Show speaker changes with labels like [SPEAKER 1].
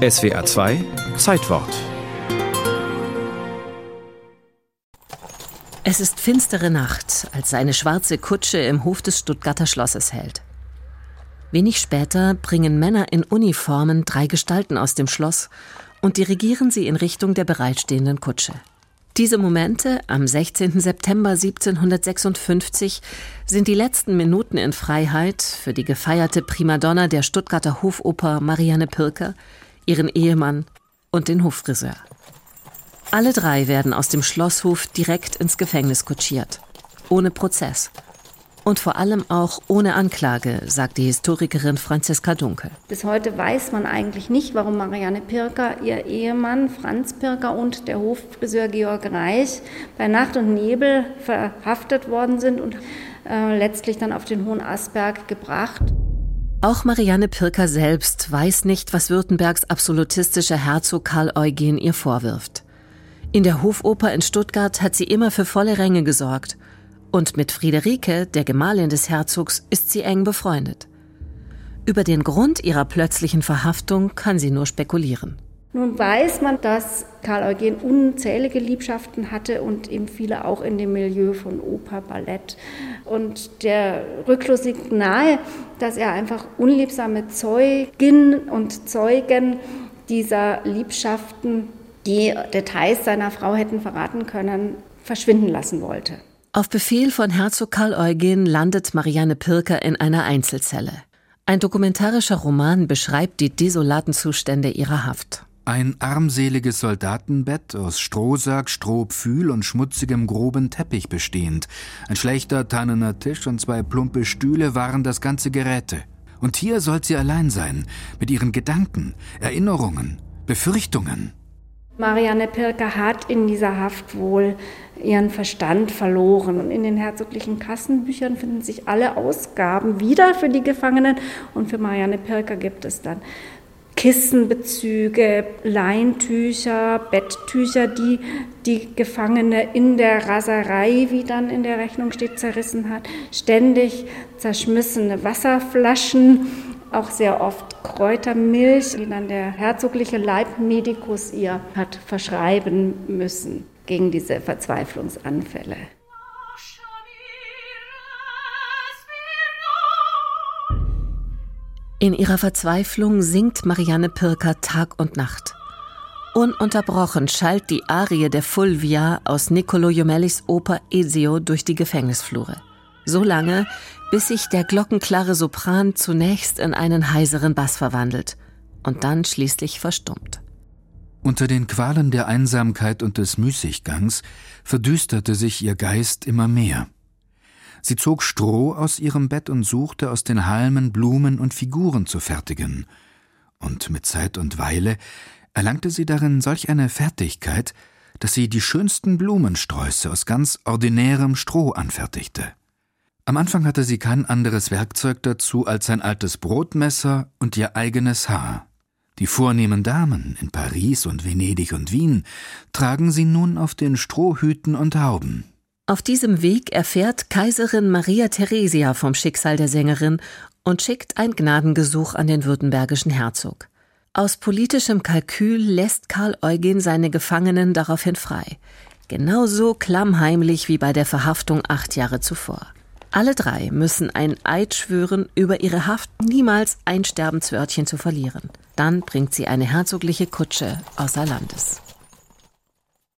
[SPEAKER 1] SWA 2 Zeitwort
[SPEAKER 2] Es ist finstere Nacht, als seine schwarze Kutsche im Hof des Stuttgarter Schlosses hält. Wenig später bringen Männer in Uniformen drei Gestalten aus dem Schloss und dirigieren sie in Richtung der bereitstehenden Kutsche. Diese Momente am 16. September 1756 sind die letzten Minuten in Freiheit für die gefeierte Primadonna der Stuttgarter Hofoper Marianne Pirker, ihren Ehemann und den Hoffriseur. Alle drei werden aus dem Schlosshof direkt ins Gefängnis kutschiert. Ohne Prozess. Und vor allem auch ohne Anklage, sagt die Historikerin Franziska Dunkel.
[SPEAKER 3] Bis heute weiß man eigentlich nicht, warum Marianne Pirker, ihr Ehemann Franz Pirker und der Hoffriseur Georg Reich bei Nacht und Nebel verhaftet worden sind und äh, letztlich dann auf den Hohen Asberg gebracht.
[SPEAKER 2] Auch Marianne Pirker selbst weiß nicht, was Württembergs absolutistischer Herzog Karl Eugen ihr vorwirft. In der Hofoper in Stuttgart hat sie immer für volle Ränge gesorgt. Und mit Friederike, der Gemahlin des Herzogs, ist sie eng befreundet. Über den Grund ihrer plötzlichen Verhaftung kann sie nur spekulieren.
[SPEAKER 3] Nun weiß man, dass Karl Eugen unzählige Liebschaften hatte und eben viele auch in dem Milieu von Oper, Ballett. Und der Rückschluss liegt nahe, dass er einfach unliebsame Zeugin und Zeugen dieser Liebschaften, die Details seiner Frau hätten verraten können, verschwinden lassen wollte.
[SPEAKER 2] Auf Befehl von Herzog Karl Eugen landet Marianne Pirker in einer Einzelzelle. Ein dokumentarischer Roman beschreibt die desolaten Zustände ihrer Haft.
[SPEAKER 4] Ein armseliges Soldatenbett aus Strohsack, Strohpfühl und schmutzigem groben Teppich bestehend. Ein schlechter tannener Tisch und zwei plumpe Stühle waren das ganze Geräte. Und hier soll sie allein sein, mit ihren Gedanken, Erinnerungen, Befürchtungen.
[SPEAKER 3] Marianne Pirker hat in dieser Haft wohl ihren Verstand verloren. Und in den herzoglichen Kassenbüchern finden sich alle Ausgaben wieder für die Gefangenen. Und für Marianne Pirker gibt es dann Kissenbezüge, Leintücher, Betttücher, die die Gefangene in der Raserei, wie dann in der Rechnung steht, zerrissen hat, ständig zerschmissene Wasserflaschen, auch sehr oft Kräutermilch, die dann der herzogliche Leibmedikus ihr hat verschreiben müssen gegen diese Verzweiflungsanfälle.
[SPEAKER 2] In ihrer Verzweiflung singt Marianne Pirker Tag und Nacht. Ununterbrochen schallt die Arie der Fulvia aus Niccolo Jomellis Oper Esio durch die Gefängnisflure. So lange, bis sich der glockenklare Sopran zunächst in einen heiseren Bass verwandelt und dann schließlich verstummt.
[SPEAKER 4] Unter den Qualen der Einsamkeit und des Müßiggangs verdüsterte sich ihr Geist immer mehr. Sie zog Stroh aus ihrem Bett und suchte aus den Halmen Blumen und Figuren zu fertigen. Und mit Zeit und Weile erlangte sie darin solch eine Fertigkeit, dass sie die schönsten Blumensträuße aus ganz ordinärem Stroh anfertigte. Am Anfang hatte sie kein anderes Werkzeug dazu als ein altes Brotmesser und ihr eigenes Haar. Die vornehmen Damen in Paris und Venedig und Wien tragen sie nun auf den Strohhüten und Hauben.
[SPEAKER 2] Auf diesem Weg erfährt Kaiserin Maria Theresia vom Schicksal der Sängerin und schickt ein Gnadengesuch an den württembergischen Herzog. Aus politischem Kalkül lässt Karl Eugen seine Gefangenen daraufhin frei. Genauso klammheimlich wie bei der Verhaftung acht Jahre zuvor. Alle drei müssen ein Eid schwören, über ihre Haft niemals ein Sterbenswörtchen zu verlieren. Dann bringt sie eine herzogliche Kutsche außer Landes.